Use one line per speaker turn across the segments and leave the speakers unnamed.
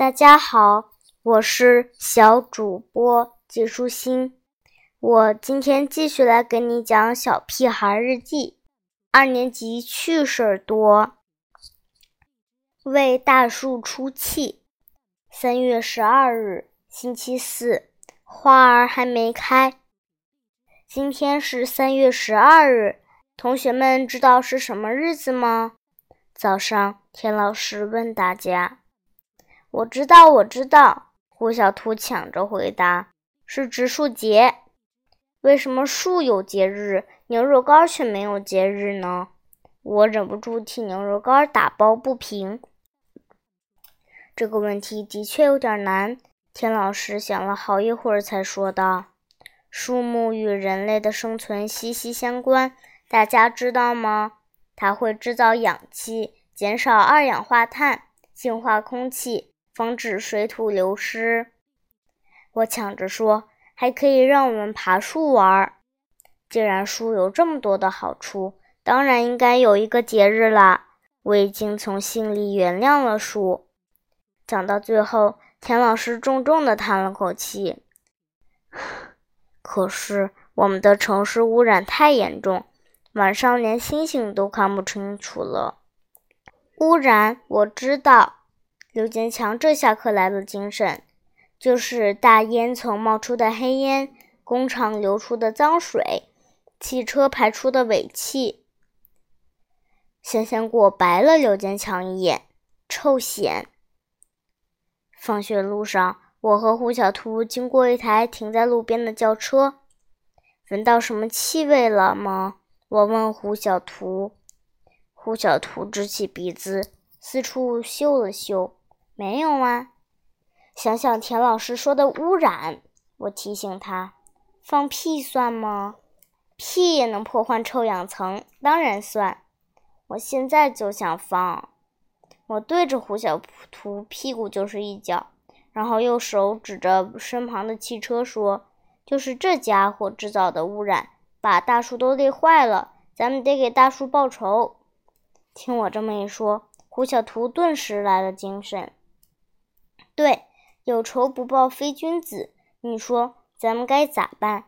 大家好，我是小主播季舒心。我今天继续来给你讲《小屁孩日记》。二年级趣事儿多，为大树出气。三月十二日，星期四，花儿还没开。今天是三月十二日，同学们知道是什么日子吗？早上，田老师问大家。我知道，我知道。胡小图抢着回答：“是植树节。”为什么树有节日，牛肉干却没有节日呢？我忍不住替牛肉干打抱不平。这个问题的确有点难。田老师想了好一会儿，才说道：“树木与人类的生存息息相关，大家知道吗？它会制造氧气，减少二氧化碳，净化空气。”防止水土流失，我抢着说，还可以让我们爬树玩儿。既然树有这么多的好处，当然应该有一个节日啦。我已经从心里原谅了树。讲到最后，田老师重重的叹了口气。可是我们的城市污染太严重，晚上连星星都看不清楚了。污染，我知道。刘坚强这下可来了精神，就是大烟囱冒出的黑烟，工厂流出的脏水，汽车排出的尾气。香香果白了刘坚强一眼，臭显。放学路上，我和胡小图经过一台停在路边的轿车，闻到什么气味了吗？我问胡小图。胡小图支起鼻子，四处嗅了嗅。没有啊，想想田老师说的污染，我提醒他，放屁算吗？屁也能破坏臭氧层，当然算。我现在就想放。我对着胡小图屁股就是一脚，然后用手指着身旁的汽车说：“就是这家伙制造的污染，把大树都累坏了，咱们得给大树报仇。”听我这么一说，胡小图顿时来了精神。对，有仇不报非君子。你说咱们该咋办？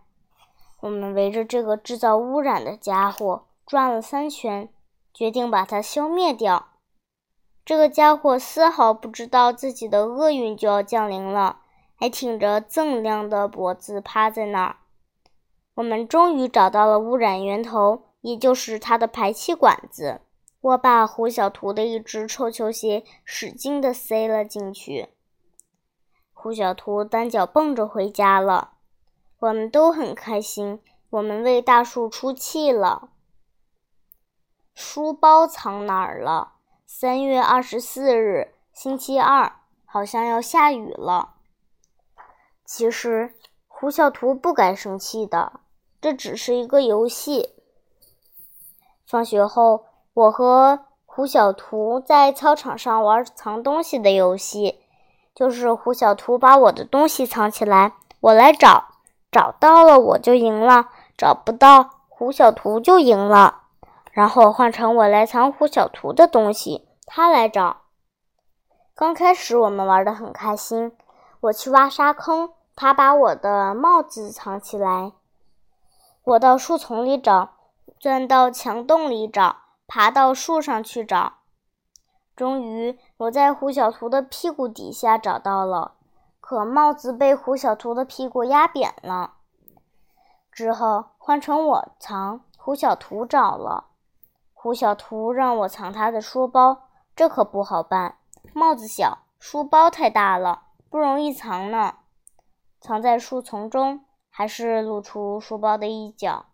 我们围着这个制造污染的家伙转了三圈，决定把它消灭掉。这个家伙丝毫不知道自己的厄运就要降临了，还挺着锃亮的脖子趴在那儿。我们终于找到了污染源头，也就是它的排气管子。我把胡小图的一只臭球鞋使劲地塞了进去。胡小图单脚蹦着回家了，我们都很开心。我们为大树出气了。书包藏哪儿了？三月二十四日，星期二，好像要下雨了。其实胡小图不该生气的，这只是一个游戏。放学后，我和胡小图在操场上玩藏东西的游戏。就是胡小图把我的东西藏起来，我来找，找到了我就赢了，找不到胡小图就赢了。然后换成我来藏胡小图的东西，他来找。刚开始我们玩得很开心，我去挖沙坑，他把我的帽子藏起来。我到树丛里找，钻到墙洞里找，爬到树上去找。终于，我在胡小图的屁股底下找到了，可帽子被胡小图的屁股压扁了。之后换成我藏，胡小图找了。胡小图让我藏他的书包，这可不好办，帽子小，书包太大了，不容易藏呢。藏在树丛中，还是露出书包的一角，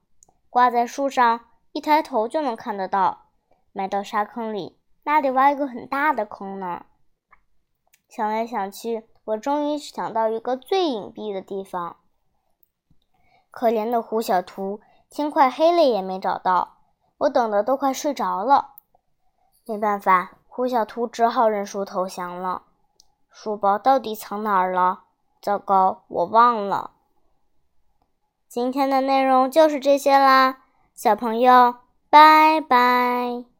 挂在树上，一抬头就能看得到。埋到沙坑里。那得挖一个很大的坑呢。想来想去，我终于想到一个最隐蔽的地方。可怜的胡小图，天快黑了也没找到，我等的都快睡着了。没办法，胡小图只好认输投降了。书包到底藏哪儿了？糟糕，我忘了。今天的内容就是这些啦，小朋友，拜拜。